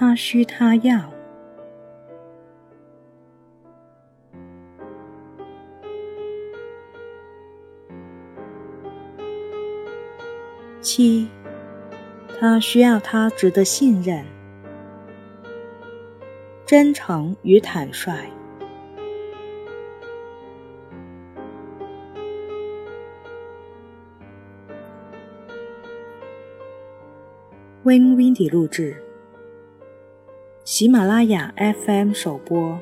他需他要。七，他需要他值得信任、真诚与坦率。Win Windy 录制，喜马拉雅 FM 首播。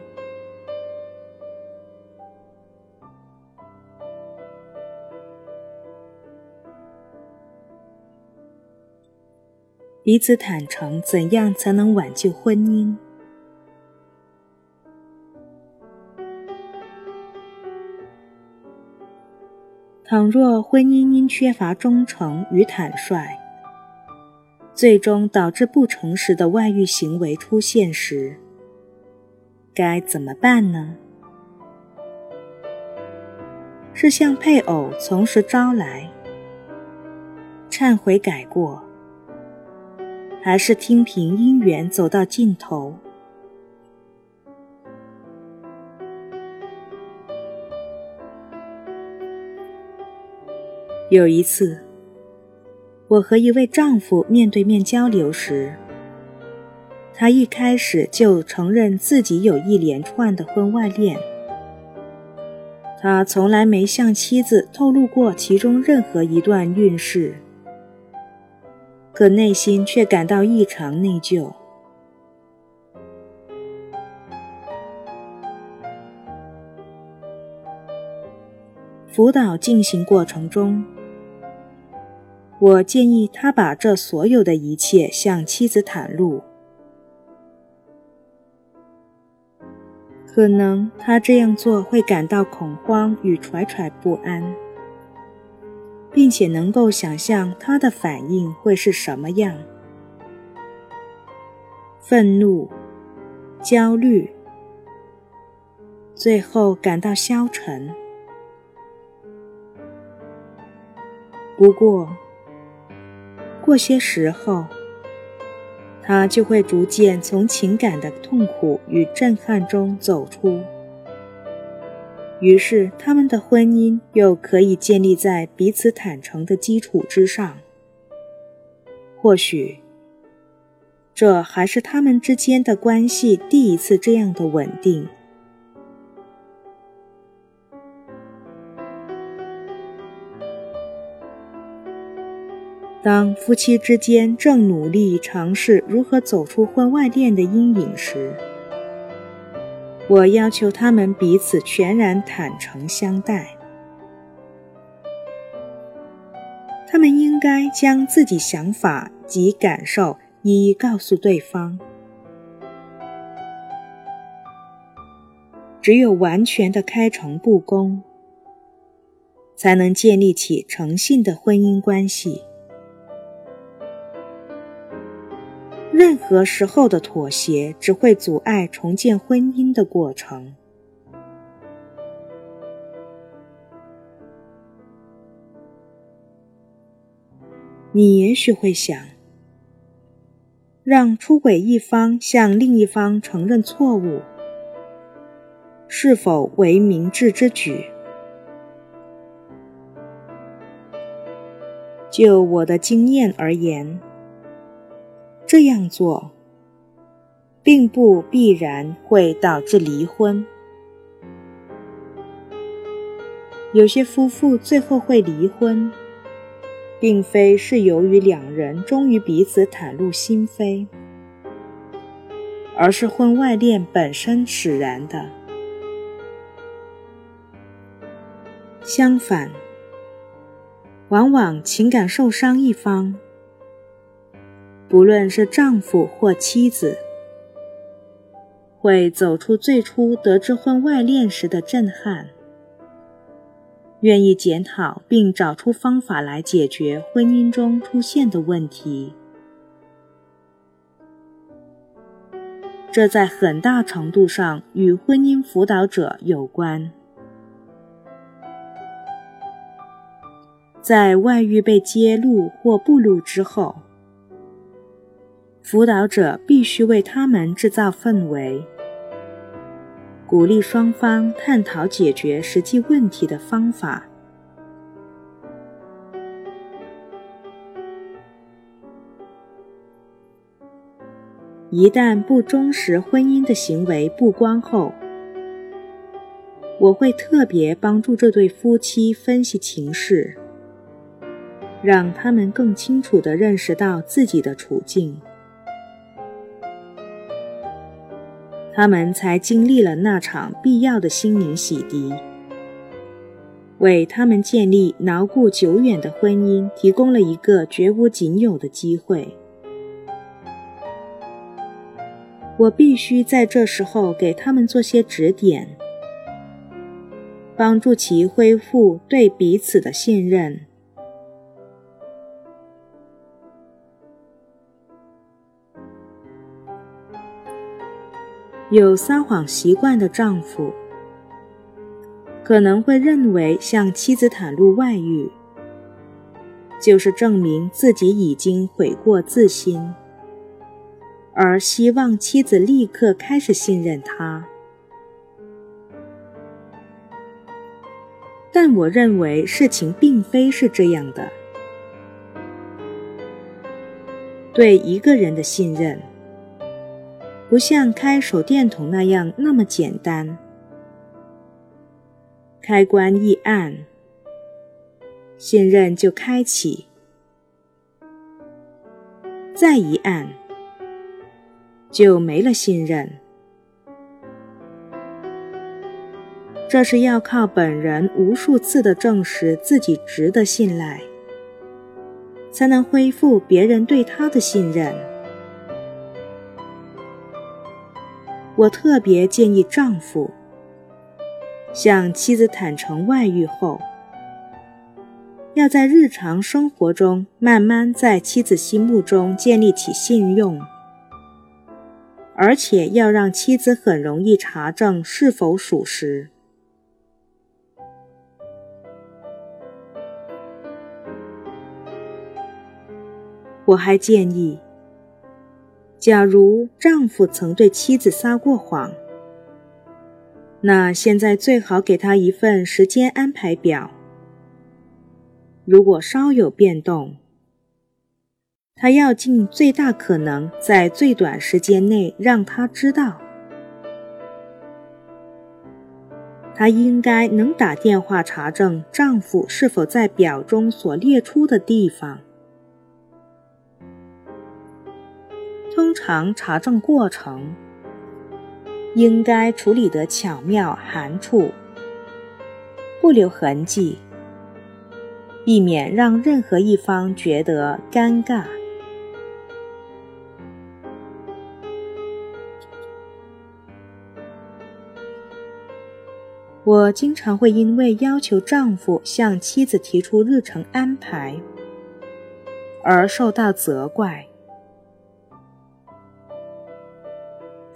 彼此坦诚，怎样才能挽救婚姻？倘若婚姻因缺乏忠诚与坦率，最终导致不诚实的外遇行为出现时，该怎么办呢？是向配偶从实招来，忏悔改过？还是听凭姻缘走到尽头。有一次，我和一位丈夫面对面交流时，他一开始就承认自己有一连串的婚外恋。他从来没向妻子透露过其中任何一段运势。可内心却感到异常内疚。辅导进行过程中，我建议他把这所有的一切向妻子袒露。可能他这样做会感到恐慌与惴惴不安。并且能够想象他的反应会是什么样：愤怒、焦虑，最后感到消沉。不过，过些时候，他就会逐渐从情感的痛苦与震撼中走出。于是，他们的婚姻又可以建立在彼此坦诚的基础之上。或许，这还是他们之间的关系第一次这样的稳定。当夫妻之间正努力尝试如何走出婚外恋的阴影时，我要求他们彼此全然坦诚相待，他们应该将自己想法及感受一一告诉对方。只有完全的开诚布公，才能建立起诚信的婚姻关系。任何时候的妥协只会阻碍重建婚姻的过程。你也许会想，让出轨一方向另一方承认错误，是否为明智之举？就我的经验而言。这样做，并不必然会导致离婚。有些夫妇最后会离婚，并非是由于两人终于彼此袒露心扉，而是婚外恋本身使然的。相反，往往情感受伤一方。不论是丈夫或妻子，会走出最初得知婚外恋时的震撼，愿意检讨并找出方法来解决婚姻中出现的问题。这在很大程度上与婚姻辅导者有关。在外遇被揭露或暴露之后。辅导者必须为他们制造氛围，鼓励双方探讨解决实际问题的方法。一旦不忠实婚姻的行为曝光后，我会特别帮助这对夫妻分析情势，让他们更清楚地认识到自己的处境。他们才经历了那场必要的心灵洗涤，为他们建立牢固久远的婚姻提供了一个绝无仅有的机会。我必须在这时候给他们做些指点，帮助其恢复对彼此的信任。有撒谎习惯的丈夫，可能会认为向妻子袒露外遇，就是证明自己已经悔过自新，而希望妻子立刻开始信任他。但我认为事情并非是这样的。对一个人的信任。不像开手电筒那样那么简单，开关一按，信任就开启；再一按，就没了信任。这是要靠本人无数次的证实自己值得信赖，才能恢复别人对他的信任。我特别建议丈夫向妻子坦诚外遇后，要在日常生活中慢慢在妻子心目中建立起信用，而且要让妻子很容易查证是否属实。我还建议。假如丈夫曾对妻子撒过谎，那现在最好给他一份时间安排表。如果稍有变动，他要尽最大可能在最短时间内让他知道。她应该能打电话查证丈夫是否在表中所列出的地方。通常查证过程应该处理得巧妙含蓄，不留痕迹，避免让任何一方觉得尴尬。我经常会因为要求丈夫向妻子提出日程安排而受到责怪。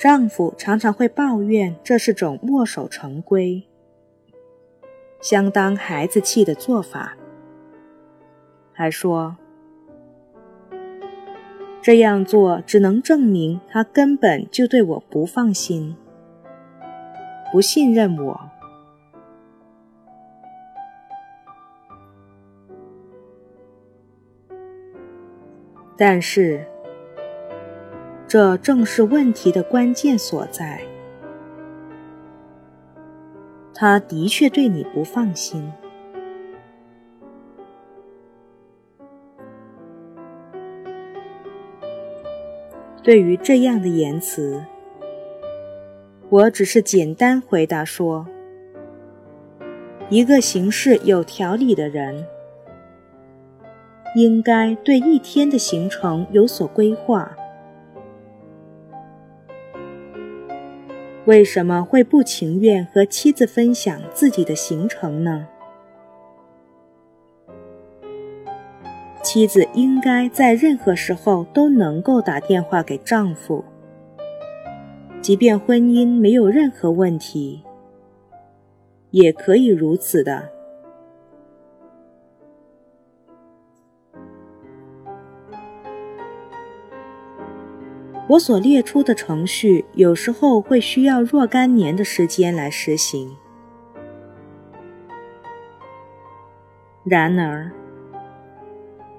丈夫常常会抱怨这是种墨守成规、相当孩子气的做法，还说这样做只能证明他根本就对我不放心、不信任我。但是。这正是问题的关键所在。他的确对你不放心。对于这样的言辞，我只是简单回答说：一个行事有条理的人，应该对一天的行程有所规划。为什么会不情愿和妻子分享自己的行程呢？妻子应该在任何时候都能够打电话给丈夫，即便婚姻没有任何问题，也可以如此的。我所列出的程序有时候会需要若干年的时间来实行。然而，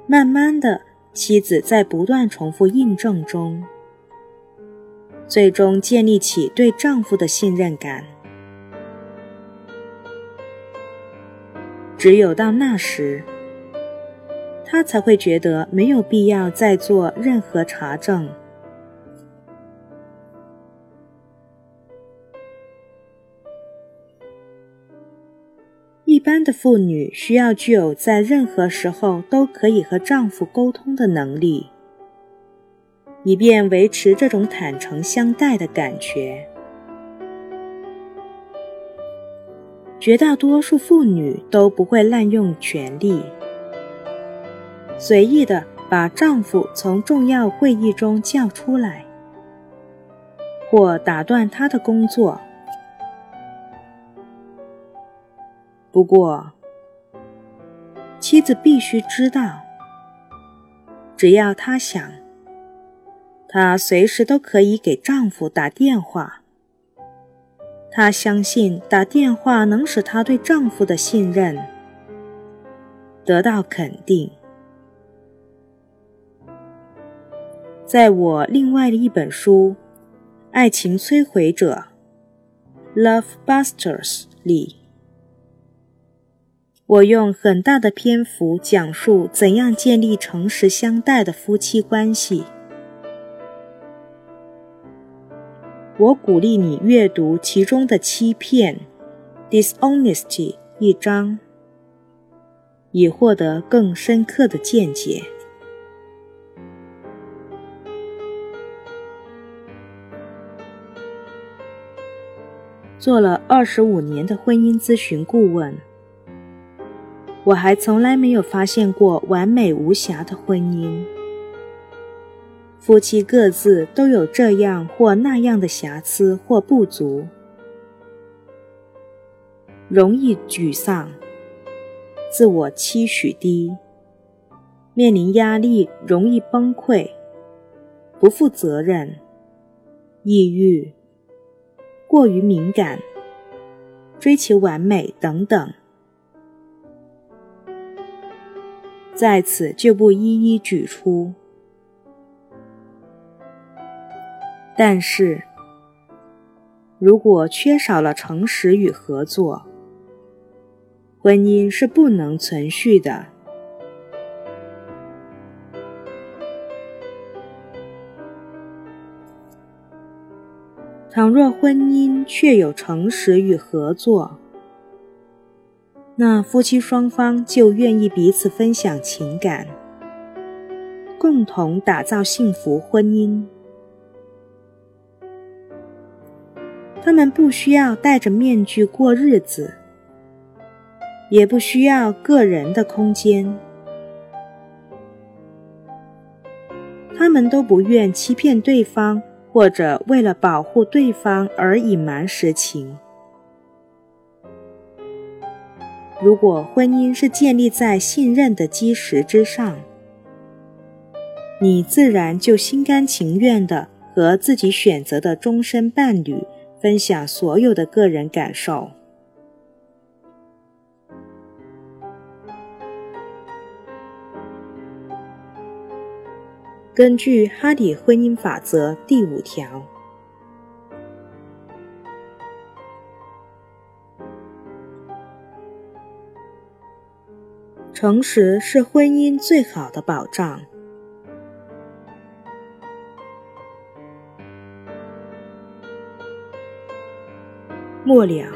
慢慢的，妻子在不断重复印证中，最终建立起对丈夫的信任感。只有到那时，她才会觉得没有必要再做任何查证。般的妇女需要具有在任何时候都可以和丈夫沟通的能力，以便维持这种坦诚相待的感觉。绝大多数妇女都不会滥用权力，随意的把丈夫从重要会议中叫出来，或打断他的工作。不过，妻子必须知道，只要她想，她随时都可以给丈夫打电话。她相信打电话能使她对丈夫的信任得到肯定。在我另外的一本书《爱情摧毁者》（Love Busters） 里，我用很大的篇幅讲述怎样建立诚实相待的夫妻关系。我鼓励你阅读其中的欺骗 （dishonesty） 一章，以获得更深刻的见解。做了二十五年的婚姻咨询顾问，我还从来没有发现过完美无瑕的婚姻。夫妻各自都有这样或那样的瑕疵或不足，容易沮丧，自我期许低，面临压力容易崩溃，不负责任，抑郁，过于敏感，追求完美等等，在此就不一一举出。但是，如果缺少了诚实与合作，婚姻是不能存续的。倘若婚姻确有诚实与合作，那夫妻双方就愿意彼此分享情感，共同打造幸福婚姻。他们不需要戴着面具过日子，也不需要个人的空间。他们都不愿欺骗对方，或者为了保护对方而隐瞒实情。如果婚姻是建立在信任的基石之上，你自然就心甘情愿的和自己选择的终身伴侣。分享所有的个人感受。根据哈迪婚姻法则第五条，诚实是婚姻最好的保障。末了，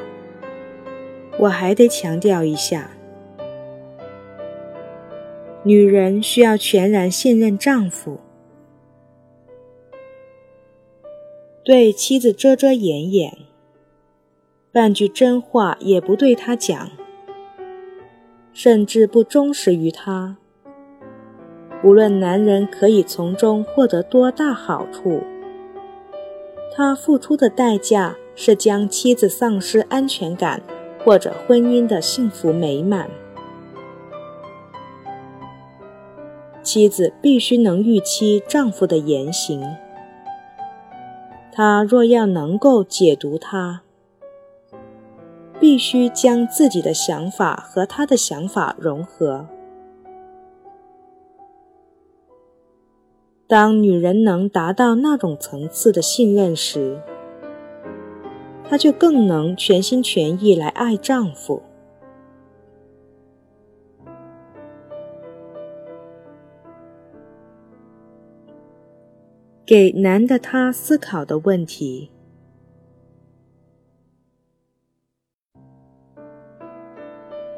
我还得强调一下：女人需要全然信任丈夫，对妻子遮遮掩掩，半句真话也不对她讲，甚至不忠实于他。无论男人可以从中获得多大好处，他付出的代价。是将妻子丧失安全感，或者婚姻的幸福美满。妻子必须能预期丈夫的言行，他若要能够解读他，必须将自己的想法和他的想法融合。当女人能达到那种层次的信任时，她就更能全心全意来爱丈夫。给男的他思考的问题：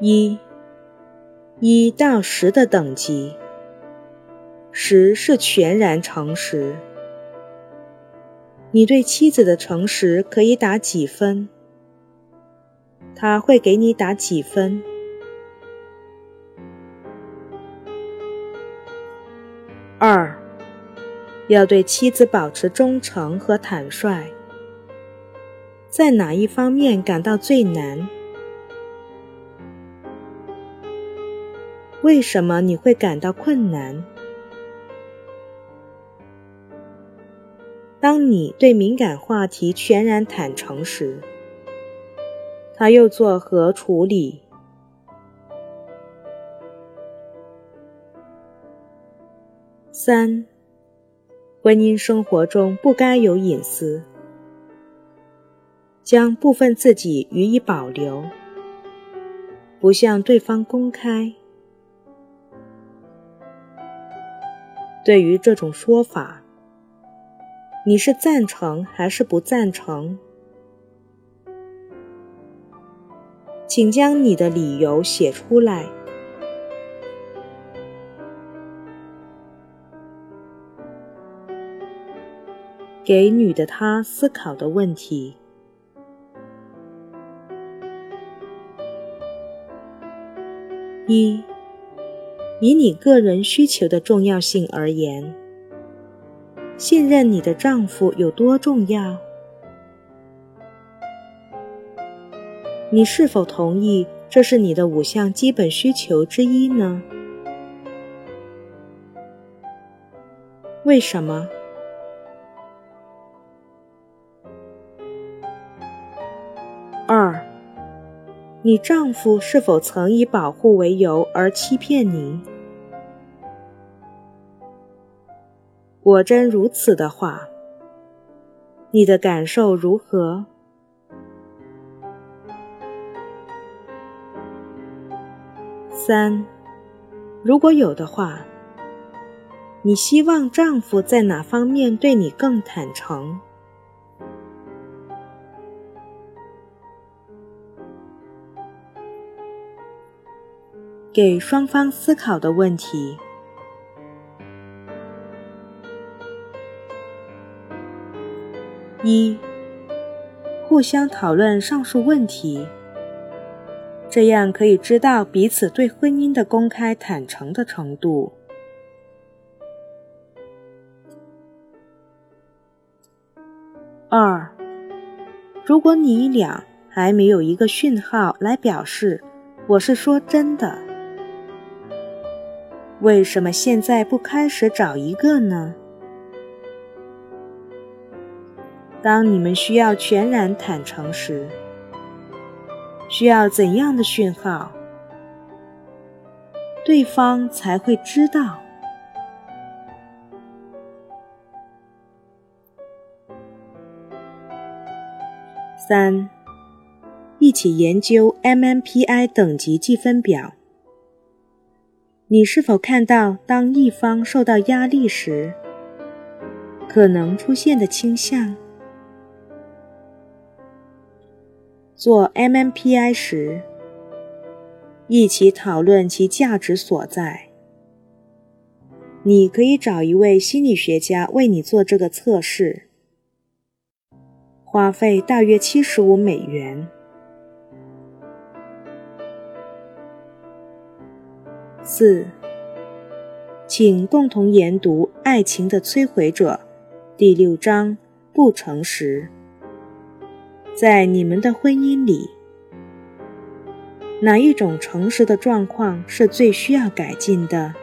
一，一到十的等级。十是全然诚实。你对妻子的诚实可以打几分？他会给你打几分？二，要对妻子保持忠诚和坦率。在哪一方面感到最难？为什么你会感到困难？当你对敏感话题全然坦诚时，他又作何处理？三，婚姻生活中不该有隐私，将部分自己予以保留，不向对方公开。对于这种说法。你是赞成还是不赞成？请将你的理由写出来。给女的她思考的问题：一，以你个人需求的重要性而言。信任你的丈夫有多重要？你是否同意这是你的五项基本需求之一呢？为什么？你丈夫是否曾以保护为由而欺骗你？果真如此的话，你的感受如何？三，如果有的话，你希望丈夫在哪方面对你更坦诚？给双方思考的问题。一，互相讨论上述问题，这样可以知道彼此对婚姻的公开坦诚的程度。二，如果你俩还没有一个讯号来表示我是说真的，为什么现在不开始找一个呢？当你们需要全然坦诚时，需要怎样的讯号，对方才会知道？三，一起研究 MMPI 等级计分表。你是否看到，当一方受到压力时，可能出现的倾向？做 MMPI 时，一起讨论其价值所在。你可以找一位心理学家为你做这个测试，花费大约七十五美元。四，请共同研读《爱情的摧毁者》第六章“不诚实”。在你们的婚姻里，哪一种诚实的状况是最需要改进的？